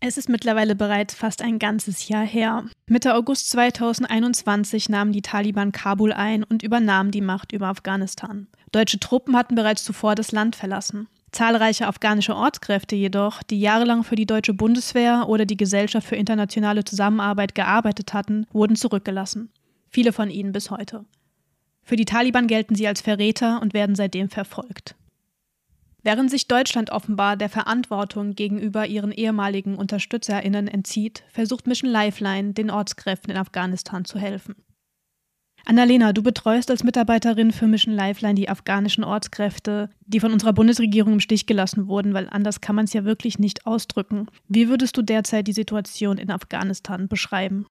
Es ist mittlerweile bereits fast ein ganzes Jahr her. Mitte August 2021 nahmen die Taliban Kabul ein und übernahmen die Macht über Afghanistan. Deutsche Truppen hatten bereits zuvor das Land verlassen. Zahlreiche afghanische Ortskräfte jedoch, die jahrelang für die deutsche Bundeswehr oder die Gesellschaft für internationale Zusammenarbeit gearbeitet hatten, wurden zurückgelassen. Viele von ihnen bis heute. Für die Taliban gelten sie als Verräter und werden seitdem verfolgt. Während sich Deutschland offenbar der Verantwortung gegenüber ihren ehemaligen UnterstützerInnen entzieht, versucht Mission Lifeline den Ortskräften in Afghanistan zu helfen. Annalena, du betreust als Mitarbeiterin für Mission Lifeline die afghanischen Ortskräfte, die von unserer Bundesregierung im Stich gelassen wurden, weil anders kann man es ja wirklich nicht ausdrücken. Wie würdest du derzeit die Situation in Afghanistan beschreiben?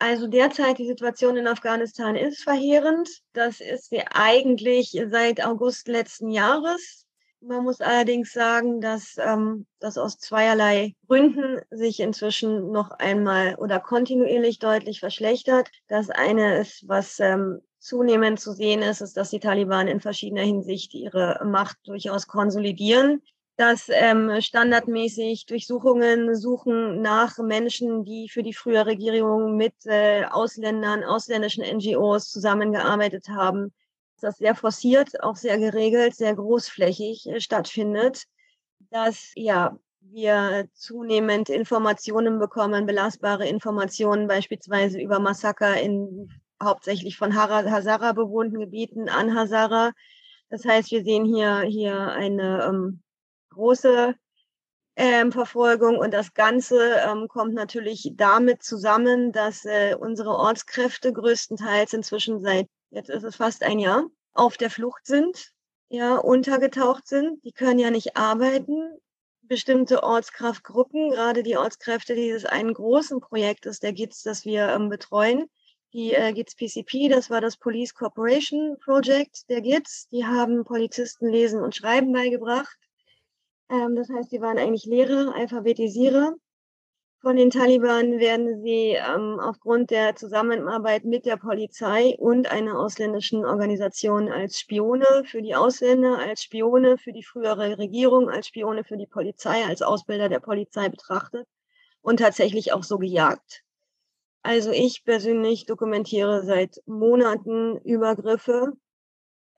Also derzeit die Situation in Afghanistan ist verheerend. Das ist sie eigentlich seit August letzten Jahres. Man muss allerdings sagen, dass ähm, das aus zweierlei Gründen sich inzwischen noch einmal oder kontinuierlich deutlich verschlechtert. Das eine ist, was ähm, zunehmend zu sehen ist, ist, dass die Taliban in verschiedener Hinsicht ihre Macht durchaus konsolidieren. Dass ähm, standardmäßig Durchsuchungen suchen nach Menschen, die für die frühere Regierung mit äh, Ausländern, ausländischen NGOs zusammengearbeitet haben, das sehr forciert, auch sehr geregelt, sehr großflächig äh, stattfindet, dass ja wir zunehmend Informationen bekommen, belastbare Informationen beispielsweise über Massaker in hauptsächlich von Hazara bewohnten Gebieten an Hazara. Das heißt, wir sehen hier, hier eine ähm, große ähm, Verfolgung und das Ganze ähm, kommt natürlich damit zusammen, dass äh, unsere Ortskräfte größtenteils inzwischen seit jetzt ist es fast ein Jahr, auf der Flucht sind, ja, untergetaucht sind. Die können ja nicht arbeiten. Bestimmte Ortskraftgruppen, gerade die Ortskräfte dieses einen großen Projektes der GITS, das wir ähm, betreuen, die äh, GITS PCP, das war das Police Corporation Project der GITS. Die haben Polizisten Lesen und Schreiben beigebracht. Ähm, das heißt, die waren eigentlich Lehrer, Alphabetisierer. Von den Taliban werden sie ähm, aufgrund der Zusammenarbeit mit der Polizei und einer ausländischen Organisation als Spione für die Ausländer, als Spione für die frühere Regierung, als Spione für die Polizei, als Ausbilder der Polizei betrachtet und tatsächlich auch so gejagt. Also ich persönlich dokumentiere seit Monaten Übergriffe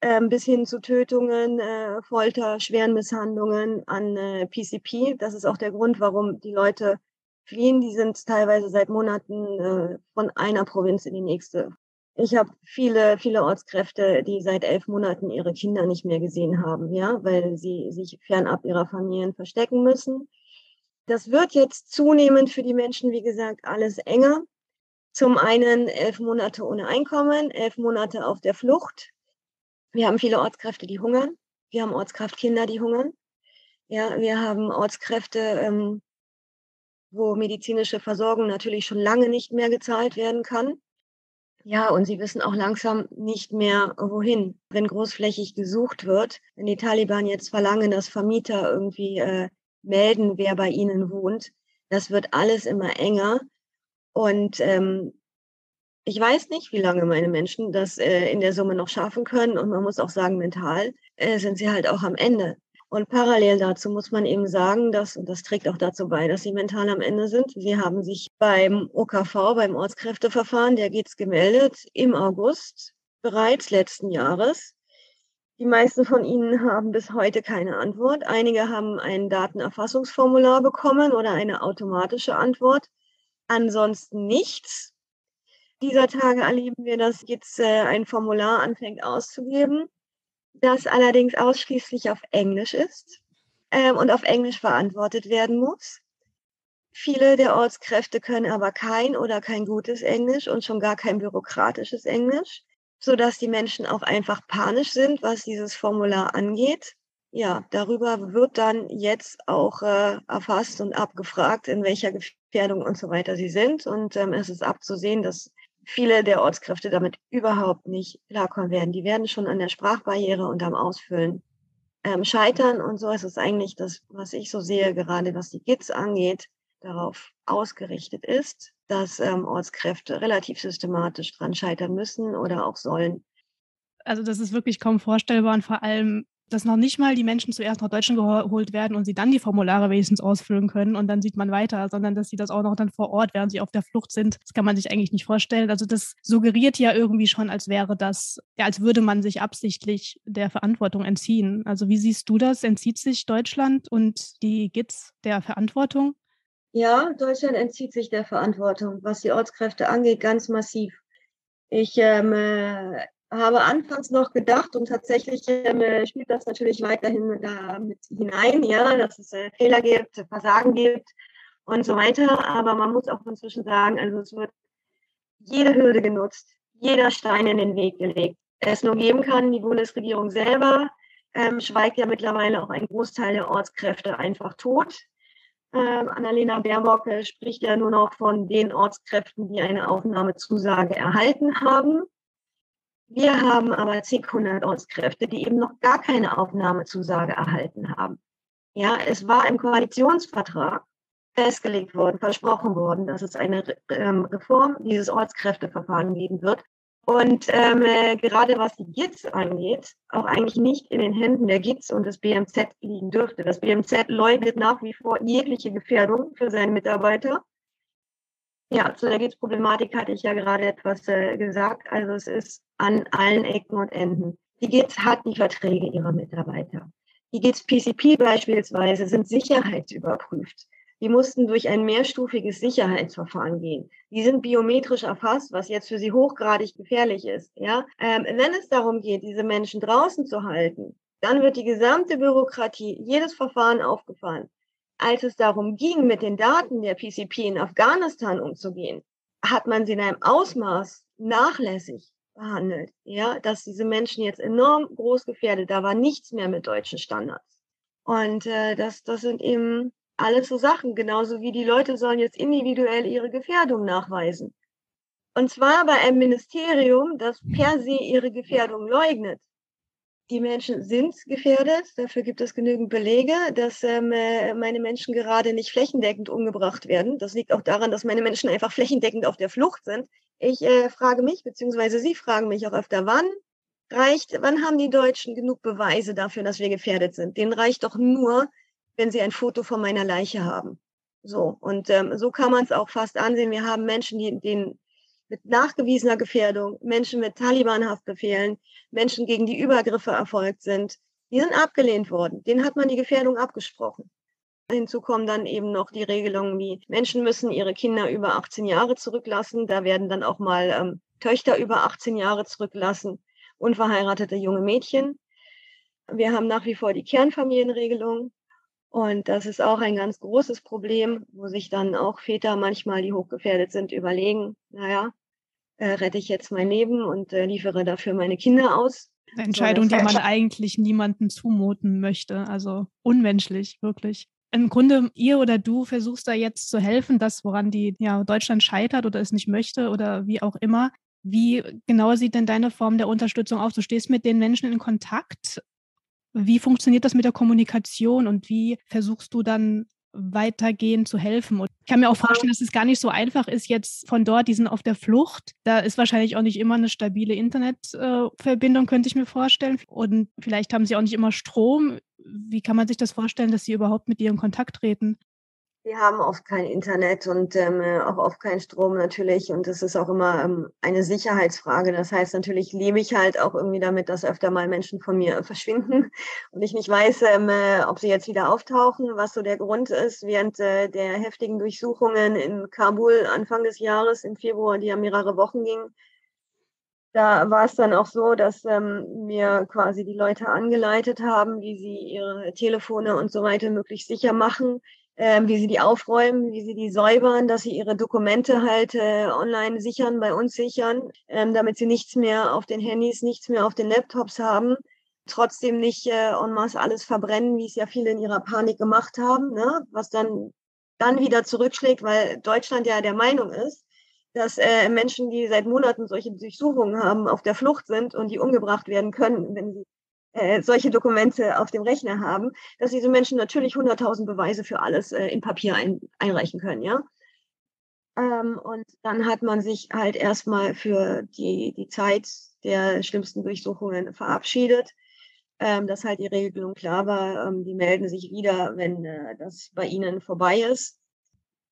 äh, bis hin zu Tötungen, äh, Folter, schweren Misshandlungen an äh, PCP. Das ist auch der Grund, warum die Leute fliehen. Die sind teilweise seit Monaten äh, von einer Provinz in die nächste. Ich habe viele, viele Ortskräfte, die seit elf Monaten ihre Kinder nicht mehr gesehen haben, ja, weil sie sich fernab ihrer Familien verstecken müssen. Das wird jetzt zunehmend für die Menschen, wie gesagt, alles enger. Zum einen elf Monate ohne Einkommen, elf Monate auf der Flucht. Wir haben viele Ortskräfte, die hungern. Wir haben Ortskraftkinder, die hungern. Ja, wir haben Ortskräfte, ähm, wo medizinische Versorgung natürlich schon lange nicht mehr gezahlt werden kann. Ja, und sie wissen auch langsam nicht mehr, wohin. Wenn großflächig gesucht wird, wenn die Taliban jetzt verlangen, dass Vermieter irgendwie äh, melden, wer bei ihnen wohnt, das wird alles immer enger. Und ähm, ich weiß nicht, wie lange meine Menschen das äh, in der Summe noch schaffen können. Und man muss auch sagen, mental äh, sind sie halt auch am Ende. Und parallel dazu muss man eben sagen, dass, und das trägt auch dazu bei, dass sie mental am Ende sind. Sie haben sich beim OKV, beim Ortskräfteverfahren, der geht's gemeldet, im August bereits letzten Jahres. Die meisten von ihnen haben bis heute keine Antwort. Einige haben ein Datenerfassungsformular bekommen oder eine automatische Antwort. Ansonsten nichts. Dieser Tage erleben wir, dass jetzt äh, ein Formular anfängt auszugeben das allerdings ausschließlich auf Englisch ist ähm, und auf Englisch verantwortet werden muss. Viele der Ortskräfte können aber kein oder kein gutes Englisch und schon gar kein bürokratisches Englisch, sodass die Menschen auch einfach panisch sind, was dieses Formular angeht. Ja, darüber wird dann jetzt auch äh, erfasst und abgefragt, in welcher Gefährdung und so weiter sie sind. Und ähm, es ist abzusehen, dass viele der Ortskräfte damit überhaupt nicht klarkommen werden. Die werden schon an der Sprachbarriere und am Ausfüllen ähm, scheitern. Und so ist es eigentlich das, was ich so sehe, gerade was die GITS angeht, darauf ausgerichtet ist, dass ähm, Ortskräfte relativ systematisch dran scheitern müssen oder auch sollen. Also das ist wirklich kaum vorstellbar und vor allem dass noch nicht mal die Menschen zuerst nach Deutschland geholt werden und sie dann die Formulare wenigstens ausfüllen können und dann sieht man weiter, sondern dass sie das auch noch dann vor Ort, während sie auf der Flucht sind. Das kann man sich eigentlich nicht vorstellen. Also das suggeriert ja irgendwie schon, als wäre das, ja, als würde man sich absichtlich der Verantwortung entziehen. Also wie siehst du das? Entzieht sich Deutschland und die GITS der Verantwortung? Ja, Deutschland entzieht sich der Verantwortung, was die Ortskräfte angeht, ganz massiv. Ich ähm, äh, habe anfangs noch gedacht und tatsächlich ähm, spielt das natürlich weiterhin da mit hinein, ja, dass es äh, Fehler gibt, Versagen gibt und so weiter. Aber man muss auch inzwischen sagen, also es wird jede Hürde genutzt, jeder Stein in den Weg gelegt. Es nur geben kann, die Bundesregierung selber ähm, schweigt ja mittlerweile auch ein Großteil der Ortskräfte einfach tot. Ähm, Annalena Baerbock äh, spricht ja nur noch von den Ortskräften, die eine Aufnahmezusage erhalten haben. Wir haben aber zig hundert Ortskräfte, die eben noch gar keine Aufnahmezusage erhalten haben. Ja, es war im Koalitionsvertrag festgelegt worden, versprochen worden, dass es eine ähm, Reform dieses Ortskräfteverfahren geben wird. Und ähm, äh, gerade was die GITS angeht, auch eigentlich nicht in den Händen der GITS und des BMZ liegen dürfte. Das BMZ leugnet nach wie vor jegliche Gefährdung für seine Mitarbeiter. Ja, zu der GITS-Problematik hatte ich ja gerade etwas äh, gesagt. Also es ist an allen Ecken und Enden. Die GITS hat die Verträge ihrer Mitarbeiter. Die GITS PCP beispielsweise sind sicherheitsüberprüft. Die mussten durch ein mehrstufiges Sicherheitsverfahren gehen. Die sind biometrisch erfasst, was jetzt für sie hochgradig gefährlich ist. Ja, ähm, wenn es darum geht, diese Menschen draußen zu halten, dann wird die gesamte Bürokratie, jedes Verfahren aufgefahren. Als es darum ging, mit den Daten der PCP in Afghanistan umzugehen, hat man sie in einem Ausmaß nachlässig behandelt, ja, dass diese Menschen jetzt enorm groß gefährdet, da war nichts mehr mit deutschen Standards. Und äh, das, das sind eben alles so Sachen, genauso wie die Leute sollen jetzt individuell ihre Gefährdung nachweisen. Und zwar bei einem Ministerium, das per se ihre Gefährdung leugnet. Die Menschen sind gefährdet. Dafür gibt es genügend Belege, dass ähm, äh, meine Menschen gerade nicht flächendeckend umgebracht werden. Das liegt auch daran, dass meine Menschen einfach flächendeckend auf der Flucht sind. Ich äh, frage mich, beziehungsweise Sie fragen mich auch öfter, wann reicht, wann haben die Deutschen genug Beweise dafür, dass wir gefährdet sind? Denen reicht doch nur, wenn sie ein Foto von meiner Leiche haben. So, und ähm, so kann man es auch fast ansehen. Wir haben Menschen, die, denen mit nachgewiesener Gefährdung, Menschen mit Taliban-Haftbefehlen, Menschen, gegen die Übergriffe erfolgt sind, die sind abgelehnt worden. Denen hat man die Gefährdung abgesprochen. Hinzu kommen dann eben noch die Regelungen wie Menschen müssen ihre Kinder über 18 Jahre zurücklassen. Da werden dann auch mal ähm, Töchter über 18 Jahre zurücklassen, unverheiratete junge Mädchen. Wir haben nach wie vor die Kernfamilienregelung. Und das ist auch ein ganz großes Problem, wo sich dann auch Väter manchmal, die hochgefährdet sind, überlegen, naja, äh, rette ich jetzt mein Leben und äh, liefere dafür meine Kinder aus. Eine Entscheidung, so, die man eigentlich niemandem zumuten möchte. Also unmenschlich, wirklich. Im Grunde, ihr oder du versuchst da jetzt zu helfen, das, woran die ja, Deutschland scheitert oder es nicht möchte oder wie auch immer. Wie genau sieht denn deine Form der Unterstützung aus? Du stehst mit den Menschen in Kontakt wie funktioniert das mit der Kommunikation und wie versuchst du dann weitergehen zu helfen? Und ich kann mir auch vorstellen, dass es gar nicht so einfach ist, jetzt von dort, die sind auf der Flucht. Da ist wahrscheinlich auch nicht immer eine stabile Internetverbindung, könnte ich mir vorstellen. Und vielleicht haben sie auch nicht immer Strom. Wie kann man sich das vorstellen, dass sie überhaupt mit ihr in Kontakt treten? Wir haben oft kein Internet und ähm, auch oft keinen Strom natürlich. Und das ist auch immer ähm, eine Sicherheitsfrage. Das heißt, natürlich lebe ich halt auch irgendwie damit, dass öfter mal Menschen von mir verschwinden und ich nicht weiß, ähm, äh, ob sie jetzt wieder auftauchen, was so der Grund ist. Während äh, der heftigen Durchsuchungen in Kabul Anfang des Jahres, im Februar, die ja mehrere Wochen gingen, da war es dann auch so, dass ähm, mir quasi die Leute angeleitet haben, wie sie ihre Telefone und so weiter möglichst sicher machen ähm, wie sie die aufräumen, wie sie die säubern, dass sie ihre Dokumente halt äh, online sichern, bei uns sichern, ähm, damit sie nichts mehr auf den Handys, nichts mehr auf den Laptops haben. Trotzdem nicht äh, en masse alles verbrennen, wie es ja viele in ihrer Panik gemacht haben, ne? was dann, dann wieder zurückschlägt, weil Deutschland ja der Meinung ist, dass äh, Menschen, die seit Monaten solche Durchsuchungen haben, auf der Flucht sind und die umgebracht werden können, wenn sie äh, solche Dokumente auf dem Rechner haben, dass diese Menschen natürlich 100.000 Beweise für alles äh, in Papier ein, einreichen können, ja. Ähm, und dann hat man sich halt erstmal für die, die Zeit der schlimmsten Durchsuchungen verabschiedet. ähm, dass halt die Regelung klar war, ähm, die melden sich wieder, wenn äh, das bei ihnen vorbei ist.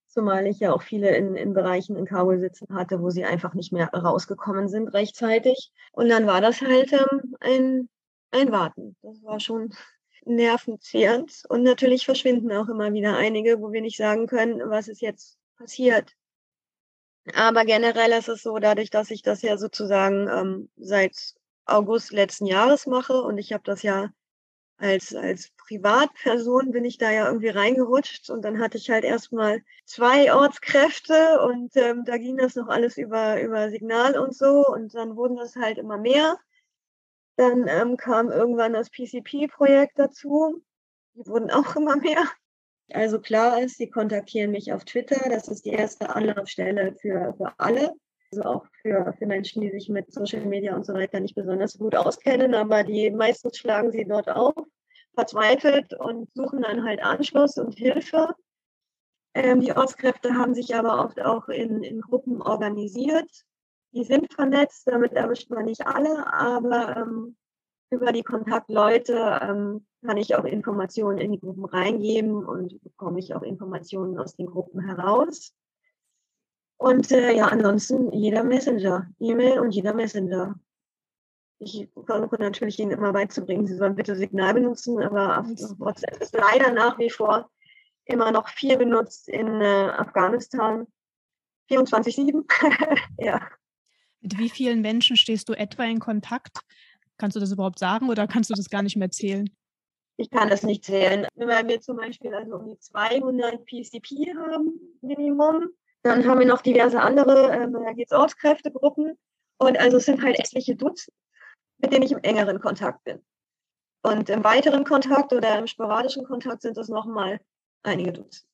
Zumal ich ja auch viele in, in Bereichen in Kabul sitzen hatte, wo sie einfach nicht mehr rausgekommen sind rechtzeitig. Und dann war das halt ähm, ein, ein Warten. Das war schon nervenzehrend. Und natürlich verschwinden auch immer wieder einige, wo wir nicht sagen können, was ist jetzt passiert. Aber generell ist es so, dadurch, dass ich das ja sozusagen ähm, seit August letzten Jahres mache und ich habe das ja als, als Privatperson bin ich da ja irgendwie reingerutscht und dann hatte ich halt erstmal zwei Ortskräfte und ähm, da ging das noch alles über, über Signal und so und dann wurden das halt immer mehr. Dann ähm, kam irgendwann das PCP-Projekt dazu. Die wurden auch immer mehr. Also klar ist, sie kontaktieren mich auf Twitter. Das ist die erste Anlaufstelle für, für alle. Also auch für, für Menschen, die sich mit Social Media und so weiter nicht besonders gut auskennen. Aber die meistens schlagen sie dort auf, verzweifelt und suchen dann halt Anschluss und Hilfe. Ähm, die Ortskräfte haben sich aber oft auch in, in Gruppen organisiert. Die sind vernetzt, damit erwischt man nicht alle, aber ähm, über die Kontaktleute ähm, kann ich auch Informationen in die Gruppen reingeben und bekomme ich auch Informationen aus den Gruppen heraus. Und äh, ja, ansonsten jeder Messenger, E-Mail und jeder Messenger. Ich versuche natürlich ihnen immer beizubringen, sie sollen bitte Signal benutzen, aber WhatsApp ist leider nach wie vor immer noch viel benutzt in äh, Afghanistan. 24-7. ja. Mit wie vielen Menschen stehst du etwa in Kontakt? Kannst du das überhaupt sagen oder kannst du das gar nicht mehr zählen? Ich kann das nicht zählen. Wenn wir zum Beispiel also um die 200 PCP haben, Minimum, dann haben wir noch diverse andere, ähm, da geht es Ortskräftegruppen. Und also es sind halt etliche Dutzend, mit denen ich im engeren Kontakt bin. Und im weiteren Kontakt oder im sporadischen Kontakt sind es nochmal einige Dutzend.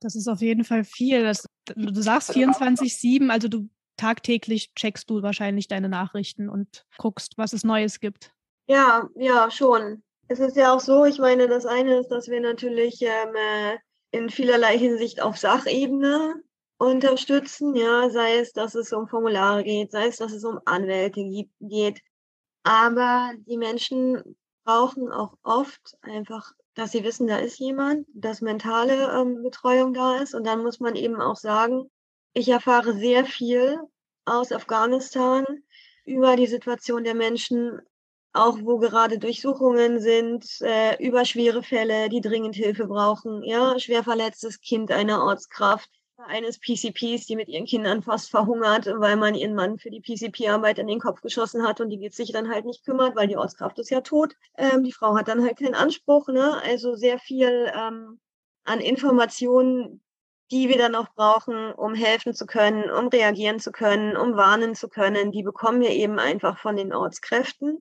Das ist auf jeden Fall viel. Das, du sagst 24-7, also du tagtäglich checkst du wahrscheinlich deine Nachrichten und guckst, was es Neues gibt. Ja, ja, schon. Es ist ja auch so, ich meine, das eine ist, dass wir natürlich ähm, äh, in vielerlei Hinsicht auf Sachebene unterstützen, ja, sei es, dass es um Formulare geht, sei es, dass es um Anwälte geht. Aber die Menschen brauchen auch oft einfach, dass sie wissen, da ist jemand, dass mentale ähm, Betreuung da ist. Und dann muss man eben auch sagen, ich erfahre sehr viel aus Afghanistan über die Situation der Menschen auch wo gerade Durchsuchungen sind, äh, über schwere Fälle, die dringend Hilfe brauchen, ja, schwer verletztes Kind einer Ortskraft, eines PCPs, die mit ihren Kindern fast verhungert, weil man ihren Mann für die PCP-Arbeit in den Kopf geschossen hat und die geht sich dann halt nicht kümmert, weil die Ortskraft ist ja tot. Ähm, die Frau hat dann halt keinen Anspruch, ne? Also sehr viel ähm, an Informationen, die wir dann auch brauchen, um helfen zu können, um reagieren zu können, um warnen zu können, die bekommen wir eben einfach von den Ortskräften.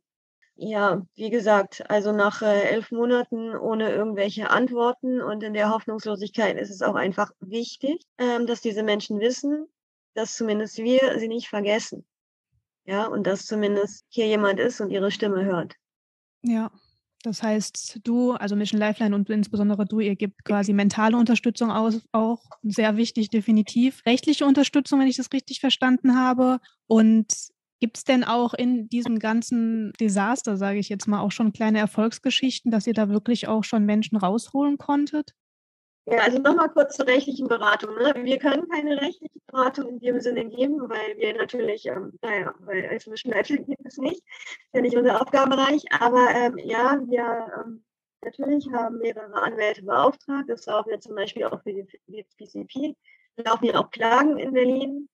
Ja, wie gesagt, also nach äh, elf Monaten ohne irgendwelche Antworten und in der Hoffnungslosigkeit ist es auch einfach wichtig, ähm, dass diese Menschen wissen, dass zumindest wir sie nicht vergessen. Ja, und dass zumindest hier jemand ist und ihre Stimme hört. Ja, das heißt, du, also Mission Lifeline und insbesondere du, ihr gebt quasi mentale Unterstützung aus, auch sehr wichtig, definitiv. Rechtliche Unterstützung, wenn ich das richtig verstanden habe. Und Gibt es denn auch in diesem ganzen Desaster, sage ich jetzt mal, auch schon kleine Erfolgsgeschichten, dass ihr da wirklich auch schon Menschen rausholen konntet? Ja, also nochmal kurz zur rechtlichen Beratung. Ne? Wir können keine rechtliche Beratung in dem Sinne geben, weil wir natürlich, ähm, naja, weil als Mischenleiter gibt es nicht, ist ja nicht unser Aufgabenbereich, aber ähm, ja, wir ähm, natürlich haben mehrere Anwälte beauftragt, das laufen ja zum Beispiel auch für die PCP, laufen ja auch Klagen in Berlin.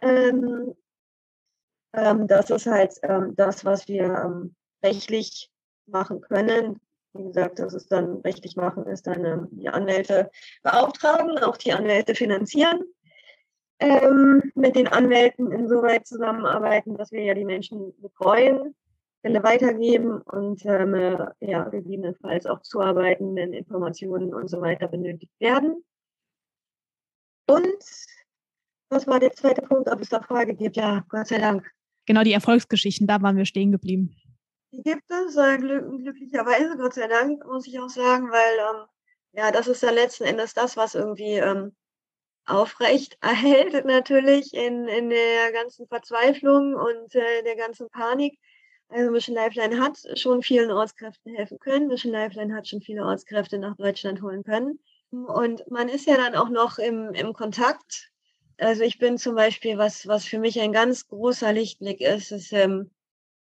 Ähm, ähm, das ist halt ähm, das, was wir rechtlich machen können. Wie gesagt, das ist dann rechtlich machen, ist dann die Anwälte beauftragen, auch die Anwälte finanzieren. Ähm, mit den Anwälten insoweit zusammenarbeiten, dass wir ja die Menschen betreuen, Fälle weitergeben und ähm, äh, ja, gegebenenfalls auch zuarbeiten, wenn Informationen und so weiter benötigt werden. Und was war der zweite Punkt, ob es da Frage gibt? Ja, Gott sei Dank genau die Erfolgsgeschichten, da waren wir stehen geblieben. Die gibt es, äh, glück glücklicherweise, Gott sei Dank, muss ich auch sagen, weil ähm, ja, das ist ja letzten Endes das, was irgendwie ähm, aufrecht erhält, natürlich in, in der ganzen Verzweiflung und äh, der ganzen Panik. Also Mission Lifeline hat schon vielen Ortskräften helfen können. Mission Lifeline hat schon viele Ortskräfte nach Deutschland holen können. Und man ist ja dann auch noch im, im Kontakt. Also ich bin zum Beispiel, was, was für mich ein ganz großer Lichtblick ist, ist ähm,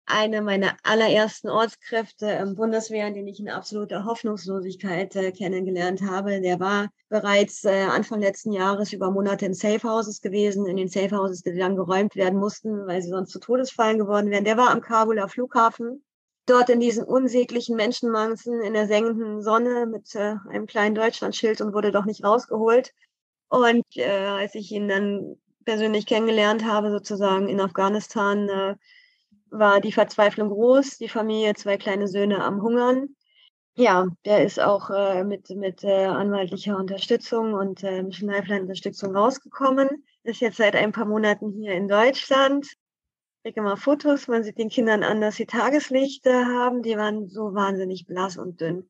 eine meiner allerersten Ortskräfte im Bundeswehr, den ich in absoluter Hoffnungslosigkeit äh, kennengelernt habe. Der war bereits äh, Anfang letzten Jahres über Monate in Safehouses gewesen, in den Safehouses, die dann geräumt werden mussten, weil sie sonst zu Todesfallen geworden wären. Der war am Kabuler Flughafen, dort in diesen unsäglichen Menschenmassen in der sengenden Sonne mit äh, einem kleinen Deutschlandschild und wurde doch nicht rausgeholt. Und äh, als ich ihn dann persönlich kennengelernt habe, sozusagen in Afghanistan, äh, war die Verzweiflung groß, die Familie, zwei kleine Söhne am Hungern. Ja, der ist auch äh, mit, mit äh, anwaltlicher Unterstützung und äh, Mission Lifeline Unterstützung rausgekommen. Ist jetzt seit ein paar Monaten hier in Deutschland. Ich kriege immer Fotos, man sieht den Kindern an, dass sie Tageslicht äh, haben. Die waren so wahnsinnig blass und dünn.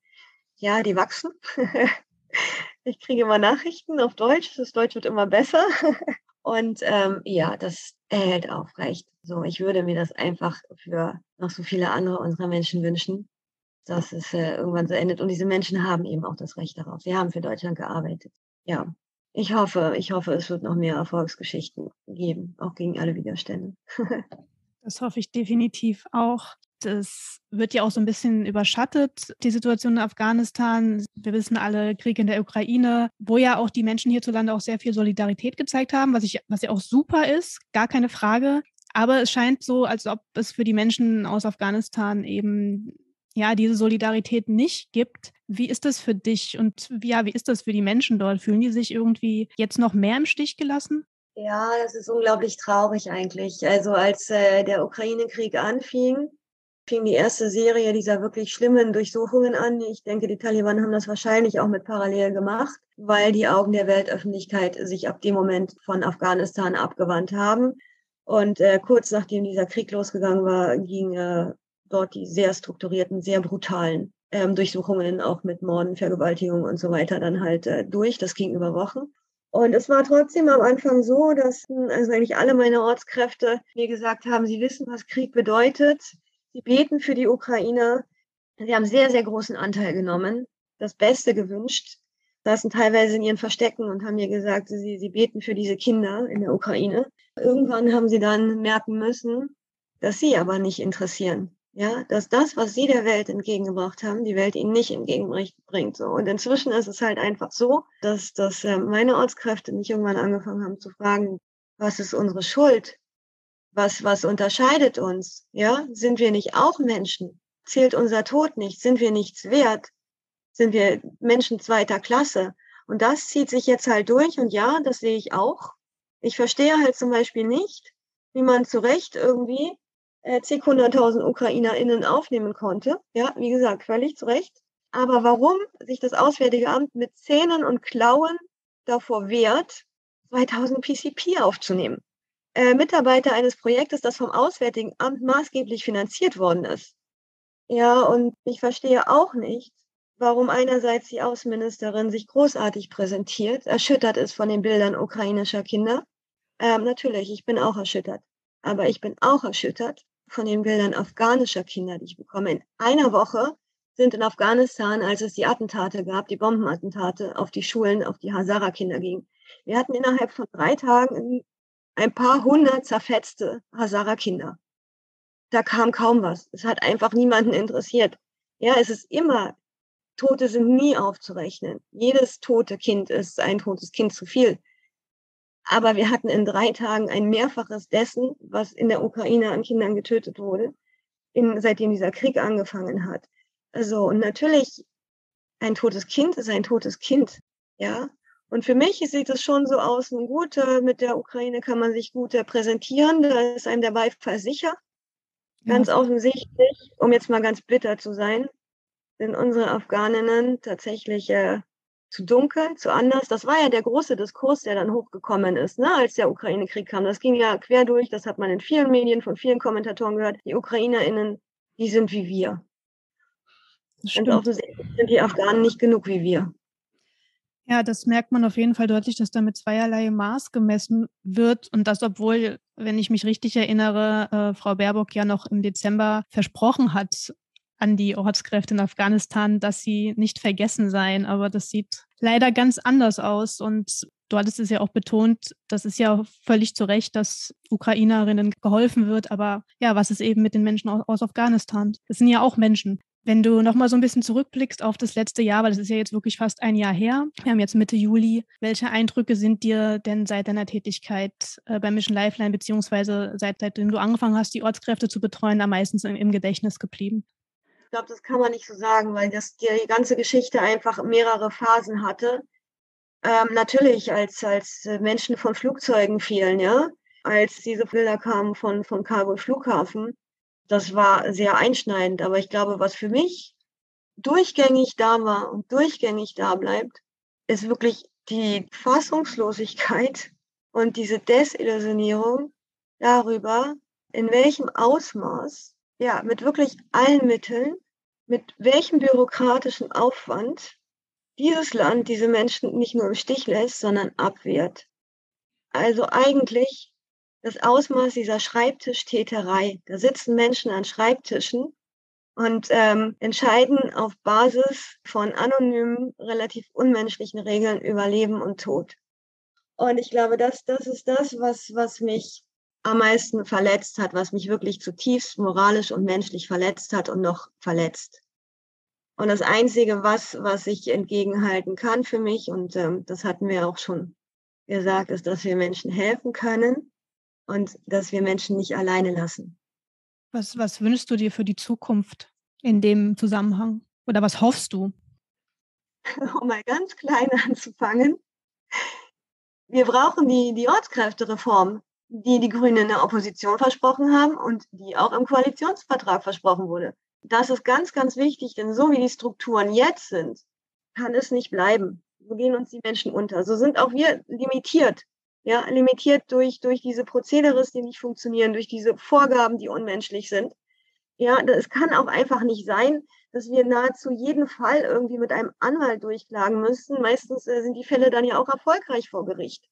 Ja, die wachsen. ich kriege immer Nachrichten auf Deutsch. Das Deutsch wird immer besser. Und ähm, ja, das hält aufrecht. So, ich würde mir das einfach für noch so viele andere unserer Menschen wünschen, dass es äh, irgendwann so endet. Und diese Menschen haben eben auch das Recht darauf. Sie haben für Deutschland gearbeitet. Ja, ich hoffe, ich hoffe, es wird noch mehr Erfolgsgeschichten geben, auch gegen alle Widerstände. das hoffe ich definitiv auch. Das wird ja auch so ein bisschen überschattet, die Situation in Afghanistan. Wir wissen alle, Krieg in der Ukraine, wo ja auch die Menschen hierzulande auch sehr viel Solidarität gezeigt haben, was, ich, was ja auch super ist, gar keine Frage. Aber es scheint so, als ob es für die Menschen aus Afghanistan eben ja diese Solidarität nicht gibt. Wie ist das für dich und ja, wie ist das für die Menschen dort? Fühlen die sich irgendwie jetzt noch mehr im Stich gelassen? Ja, das ist unglaublich traurig eigentlich. Also als äh, der Ukraine-Krieg anfing, fing die erste Serie dieser wirklich schlimmen Durchsuchungen an. Ich denke, die Taliban haben das wahrscheinlich auch mit parallel gemacht, weil die Augen der Weltöffentlichkeit sich ab dem Moment von Afghanistan abgewandt haben. Und äh, kurz nachdem dieser Krieg losgegangen war, gingen äh, dort die sehr strukturierten, sehr brutalen ähm, Durchsuchungen, auch mit Morden, Vergewaltigungen und so weiter, dann halt äh, durch. Das ging über Wochen. Und es war trotzdem am Anfang so, dass also eigentlich alle meine Ortskräfte mir gesagt haben, sie wissen, was Krieg bedeutet. Sie beten für die Ukrainer. Sie haben sehr, sehr großen Anteil genommen, das Beste gewünscht, saßen teilweise in ihren Verstecken und haben mir gesagt, sie, sie beten für diese Kinder in der Ukraine. Irgendwann haben sie dann merken müssen, dass sie aber nicht interessieren. Ja, dass das, was sie der Welt entgegengebracht haben, die Welt ihnen nicht entgegenbringt. So. Und inzwischen ist es halt einfach so, dass, dass äh, meine Ortskräfte mich irgendwann angefangen haben zu fragen, was ist unsere Schuld? Was, was unterscheidet uns? Ja, sind wir nicht auch Menschen? Zählt unser Tod nicht? Sind wir nichts wert? Sind wir Menschen zweiter Klasse? Und das zieht sich jetzt halt durch. Und ja, das sehe ich auch. Ich verstehe halt zum Beispiel nicht, wie man zu Recht irgendwie äh, zig hunderttausend UkrainerInnen aufnehmen konnte. Ja, wie gesagt, völlig zu Recht. Aber warum sich das Auswärtige Amt mit Zähnen und Klauen davor wehrt, 2000 PCP aufzunehmen? Äh, Mitarbeiter eines Projektes, das vom Auswärtigen Amt maßgeblich finanziert worden ist. Ja, und ich verstehe auch nicht, warum einerseits die Außenministerin sich großartig präsentiert, erschüttert ist von den Bildern ukrainischer Kinder. Ähm, natürlich, ich bin auch erschüttert. Aber ich bin auch erschüttert von den Bildern afghanischer Kinder, die ich bekomme. In einer Woche sind in Afghanistan, als es die Attentate gab, die Bombenattentate auf die Schulen, auf die Hazara-Kinder gingen. Wir hatten innerhalb von drei Tagen ein paar hundert zerfetzte Hazara-Kinder. Da kam kaum was. Es hat einfach niemanden interessiert. Ja, es ist immer, Tote sind nie aufzurechnen. Jedes tote Kind ist ein totes Kind zu viel. Aber wir hatten in drei Tagen ein Mehrfaches dessen, was in der Ukraine an Kindern getötet wurde, in, seitdem dieser Krieg angefangen hat. Also, und natürlich, ein totes Kind ist ein totes Kind. Ja, und für mich sieht es schon so aus, nun gut, äh, mit der Ukraine kann man sich gut äh, präsentieren, da ist einem der Beifall sicher. Ganz ja. offensichtlich, um jetzt mal ganz bitter zu sein, sind unsere Afghaninnen tatsächlich äh, zu dunkel, zu anders. Das war ja der große Diskurs, der dann hochgekommen ist, ne, als der Ukraine-Krieg kam. Das ging ja quer durch, das hat man in vielen Medien von vielen Kommentatoren gehört. Die UkrainerInnen, die sind wie wir. Und offensichtlich sind die Afghanen nicht genug wie wir. Ja, das merkt man auf jeden Fall deutlich, dass da mit zweierlei Maß gemessen wird und das, obwohl, wenn ich mich richtig erinnere, äh, Frau Baerbock ja noch im Dezember versprochen hat an die Ortskräfte in Afghanistan, dass sie nicht vergessen seien. Aber das sieht leider ganz anders aus und du hattest es ja auch betont, das ist ja völlig zu Recht, dass Ukrainerinnen geholfen wird. Aber ja, was ist eben mit den Menschen aus, aus Afghanistan? Das sind ja auch Menschen. Wenn du nochmal so ein bisschen zurückblickst auf das letzte Jahr, weil das ist ja jetzt wirklich fast ein Jahr her, wir haben jetzt Mitte Juli, welche Eindrücke sind dir denn seit deiner Tätigkeit äh, bei Mission Lifeline, beziehungsweise seit, seitdem du angefangen hast, die Ortskräfte zu betreuen, am meisten im, im Gedächtnis geblieben? Ich glaube, das kann man nicht so sagen, weil das die ganze Geschichte einfach mehrere Phasen hatte. Ähm, natürlich, als, als Menschen von Flugzeugen fielen, ja, als diese Bilder kamen von, von Kabul Flughafen, das war sehr einschneidend. Aber ich glaube, was für mich durchgängig da war und durchgängig da bleibt, ist wirklich die Fassungslosigkeit und diese Desillusionierung darüber, in welchem Ausmaß, ja, mit wirklich allen Mitteln, mit welchem bürokratischen Aufwand dieses Land diese Menschen nicht nur im Stich lässt, sondern abwehrt. Also eigentlich das Ausmaß dieser Schreibtischtäterei. Da sitzen Menschen an Schreibtischen und ähm, entscheiden auf Basis von anonymen, relativ unmenschlichen Regeln über Leben und Tod. Und ich glaube, das, das ist das, was, was mich am meisten verletzt hat, was mich wirklich zutiefst moralisch und menschlich verletzt hat und noch verletzt. Und das Einzige, was, was ich entgegenhalten kann für mich, und ähm, das hatten wir auch schon gesagt, ist, dass wir Menschen helfen können und dass wir Menschen nicht alleine lassen. Was, was wünschst du dir für die Zukunft in dem Zusammenhang? Oder was hoffst du? Um mal ganz klein anzufangen. Wir brauchen die, die Ortskräftereform, die die Grünen in der Opposition versprochen haben und die auch im Koalitionsvertrag versprochen wurde. Das ist ganz, ganz wichtig, denn so wie die Strukturen jetzt sind, kann es nicht bleiben. So gehen uns die Menschen unter. So sind auch wir limitiert ja, limitiert durch, durch diese Prozedere, die nicht funktionieren, durch diese Vorgaben, die unmenschlich sind. Ja, es kann auch einfach nicht sein, dass wir nahezu jeden Fall irgendwie mit einem Anwalt durchklagen müssen. Meistens äh, sind die Fälle dann ja auch erfolgreich vor Gericht.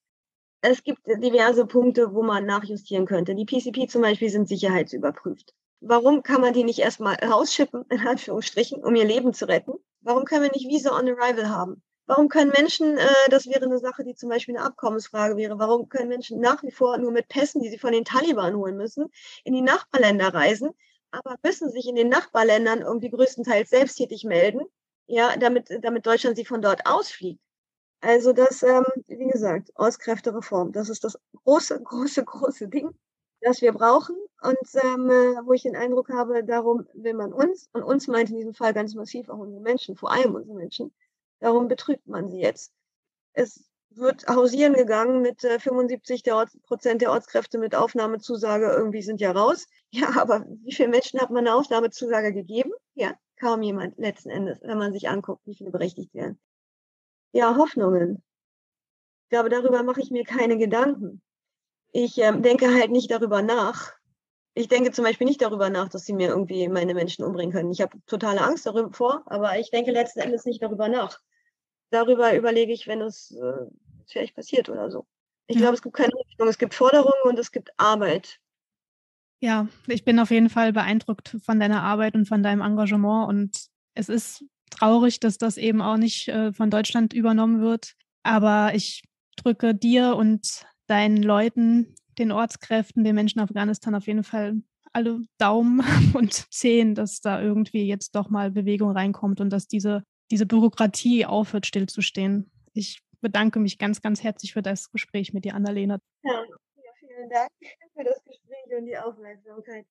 Es gibt diverse Punkte, wo man nachjustieren könnte. Die PCP zum Beispiel sind sicherheitsüberprüft. Warum kann man die nicht erstmal rausschippen, in Anführungsstrichen, um ihr Leben zu retten? Warum können wir nicht Visa on Arrival haben? Warum können Menschen, äh, das wäre eine Sache, die zum Beispiel eine Abkommensfrage wäre, warum können Menschen nach wie vor nur mit Pässen, die sie von den Taliban holen müssen, in die Nachbarländer reisen, aber müssen sich in den Nachbarländern irgendwie größtenteils selbsttätig melden, ja, damit, damit Deutschland sie von dort ausfliegt. Also das, ähm, wie gesagt, Auskräftereform, das ist das große, große, große Ding, das wir brauchen und ähm, äh, wo ich den Eindruck habe, darum will man uns, und uns meint in diesem Fall ganz massiv auch unsere Menschen, vor allem unsere Menschen, Darum betrügt man sie jetzt. Es wird hausieren gegangen mit äh, 75 der Ort, Prozent der Ortskräfte mit Aufnahmezusage irgendwie sind ja raus. Ja, aber wie viele Menschen hat man eine Aufnahmezusage gegeben? Ja, kaum jemand letzten Endes, wenn man sich anguckt, wie viele berechtigt werden. Ja, Hoffnungen. Ich glaube, darüber mache ich mir keine Gedanken. Ich ähm, denke halt nicht darüber nach. Ich denke zum Beispiel nicht darüber nach, dass sie mir irgendwie meine Menschen umbringen können. Ich habe totale Angst davor, aber ich denke letzten Endes nicht darüber nach darüber überlege ich, wenn es äh, vielleicht passiert oder so. Ich ja. glaube, es gibt keine Richtung. Es gibt Forderungen und es gibt Arbeit. Ja, ich bin auf jeden Fall beeindruckt von deiner Arbeit und von deinem Engagement. Und es ist traurig, dass das eben auch nicht äh, von Deutschland übernommen wird. Aber ich drücke dir und deinen Leuten, den Ortskräften, den Menschen in Afghanistan auf jeden Fall alle Daumen und Zehen, dass da irgendwie jetzt doch mal Bewegung reinkommt und dass diese diese Bürokratie aufhört, stillzustehen. Ich bedanke mich ganz, ganz herzlich für das Gespräch mit dir, Annalena. Ja, vielen Dank für das Gespräch und die Aufmerksamkeit.